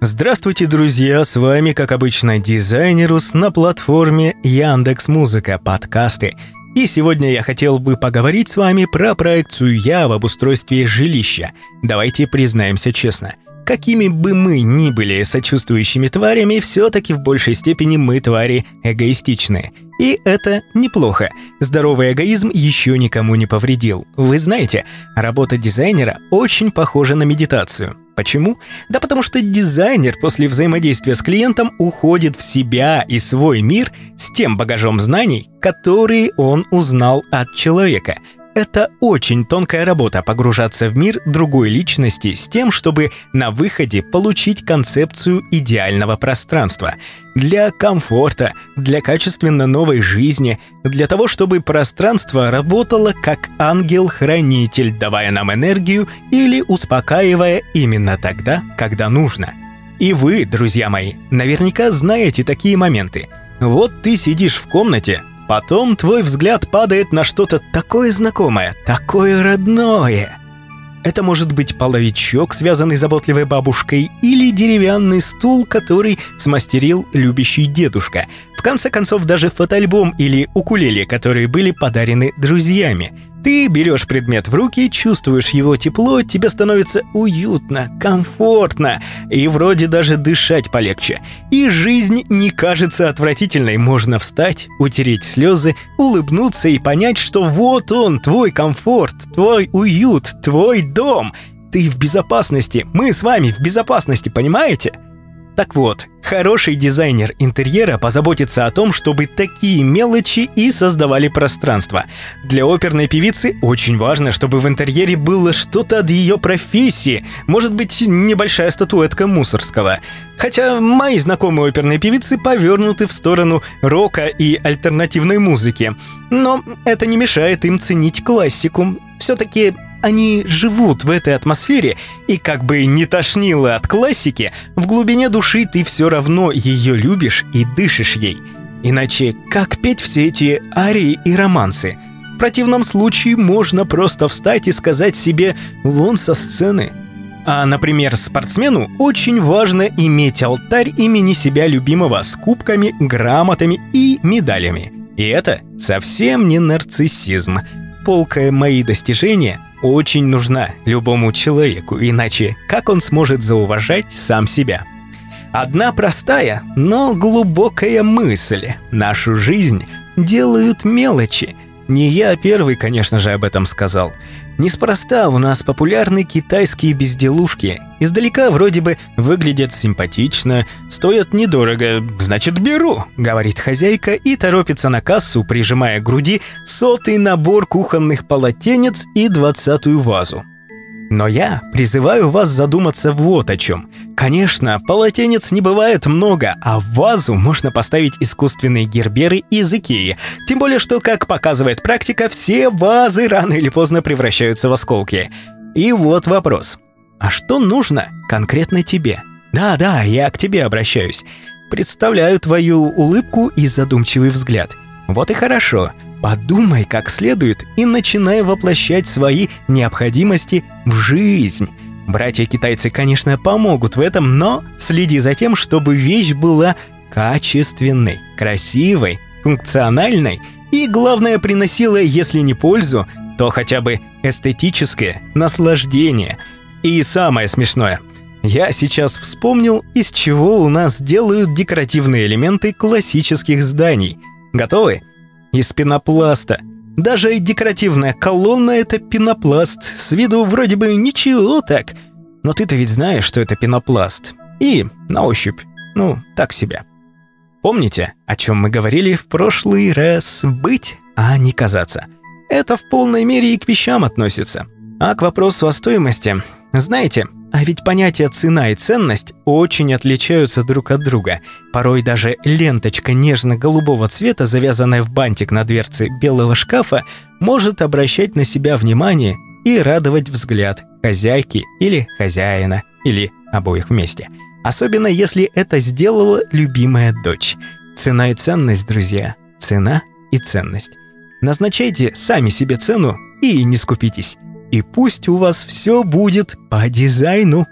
Здравствуйте, друзья! С вами, как обычно, Дизайнерус на платформе Яндекс Музыка подкасты. И сегодня я хотел бы поговорить с вами про проекцию «Я» в обустройстве жилища. Давайте признаемся честно. Какими бы мы ни были сочувствующими тварями, все-таки в большей степени мы твари эгоистичные. И это неплохо. Здоровый эгоизм еще никому не повредил. Вы знаете, работа дизайнера очень похожа на медитацию. Почему? Да потому что дизайнер после взаимодействия с клиентом уходит в себя и свой мир с тем багажом знаний, которые он узнал от человека – это очень тонкая работа погружаться в мир другой личности с тем, чтобы на выходе получить концепцию идеального пространства. Для комфорта, для качественно новой жизни, для того, чтобы пространство работало как ангел-хранитель, давая нам энергию или успокаивая именно тогда, когда нужно. И вы, друзья мои, наверняка знаете такие моменты. Вот ты сидишь в комнате, Потом твой взгляд падает на что-то такое знакомое, такое родное. Это может быть половичок, связанный заботливой бабушкой, или деревянный стул, который смастерил любящий дедушка. В конце концов, даже фотоальбом или укулеле, которые были подарены друзьями – ты берешь предмет в руки, чувствуешь его тепло, тебе становится уютно, комфортно, и вроде даже дышать полегче. И жизнь не кажется отвратительной, можно встать, утереть слезы, улыбнуться и понять, что вот он, твой комфорт, твой уют, твой дом. Ты в безопасности, мы с вами в безопасности, понимаете? Так вот, хороший дизайнер интерьера позаботится о том, чтобы такие мелочи и создавали пространство. Для оперной певицы очень важно, чтобы в интерьере было что-то от ее профессии, может быть, небольшая статуэтка Мусорского. Хотя мои знакомые оперные певицы повернуты в сторону рока и альтернативной музыки. Но это не мешает им ценить классику. Все-таки они живут в этой атмосфере, и как бы не тошнило от классики, в глубине души ты все равно ее любишь и дышишь ей. Иначе как петь все эти арии и романсы? В противном случае можно просто встать и сказать себе «вон со сцены». А, например, спортсмену очень важно иметь алтарь имени себя любимого с кубками, грамотами и медалями. И это совсем не нарциссизм. Полкая мои достижения очень нужна любому человеку, иначе как он сможет зауважать сам себя? Одна простая, но глубокая мысль. Нашу жизнь делают мелочи – не я первый, конечно же, об этом сказал. Неспроста у нас популярны китайские безделушки. Издалека вроде бы выглядят симпатично, стоят недорого, значит беру, говорит хозяйка и торопится на кассу, прижимая к груди сотый набор кухонных полотенец и двадцатую вазу. Но я призываю вас задуматься вот о чем. Конечно, полотенец не бывает много, а в вазу можно поставить искусственные герберы из Икеи. Тем более, что, как показывает практика, все вазы рано или поздно превращаются в осколки. И вот вопрос. А что нужно конкретно тебе? Да-да, я к тебе обращаюсь. Представляю твою улыбку и задумчивый взгляд. Вот и хорошо. Подумай как следует и начинай воплощать свои необходимости в жизнь. Братья-китайцы, конечно, помогут в этом, но следи за тем, чтобы вещь была качественной, красивой, функциональной и, главное, приносила, если не пользу, то хотя бы эстетическое наслаждение. И самое смешное – я сейчас вспомнил, из чего у нас делают декоративные элементы классических зданий. Готовы? из пенопласта. Даже декоративная колонна — это пенопласт. С виду вроде бы ничего так. Но ты-то ведь знаешь, что это пенопласт. И на ощупь, ну, так себя. Помните, о чем мы говорили в прошлый раз? Быть, а не казаться. Это в полной мере и к вещам относится. А к вопросу о стоимости. Знаете, а ведь понятия цена и ценность очень отличаются друг от друга. Порой даже ленточка нежно-голубого цвета, завязанная в бантик на дверце белого шкафа, может обращать на себя внимание и радовать взгляд хозяйки или хозяина, или обоих вместе. Особенно если это сделала любимая дочь. Цена и ценность, друзья. Цена и ценность. Назначайте сами себе цену и не скупитесь. И пусть у вас все будет по дизайну.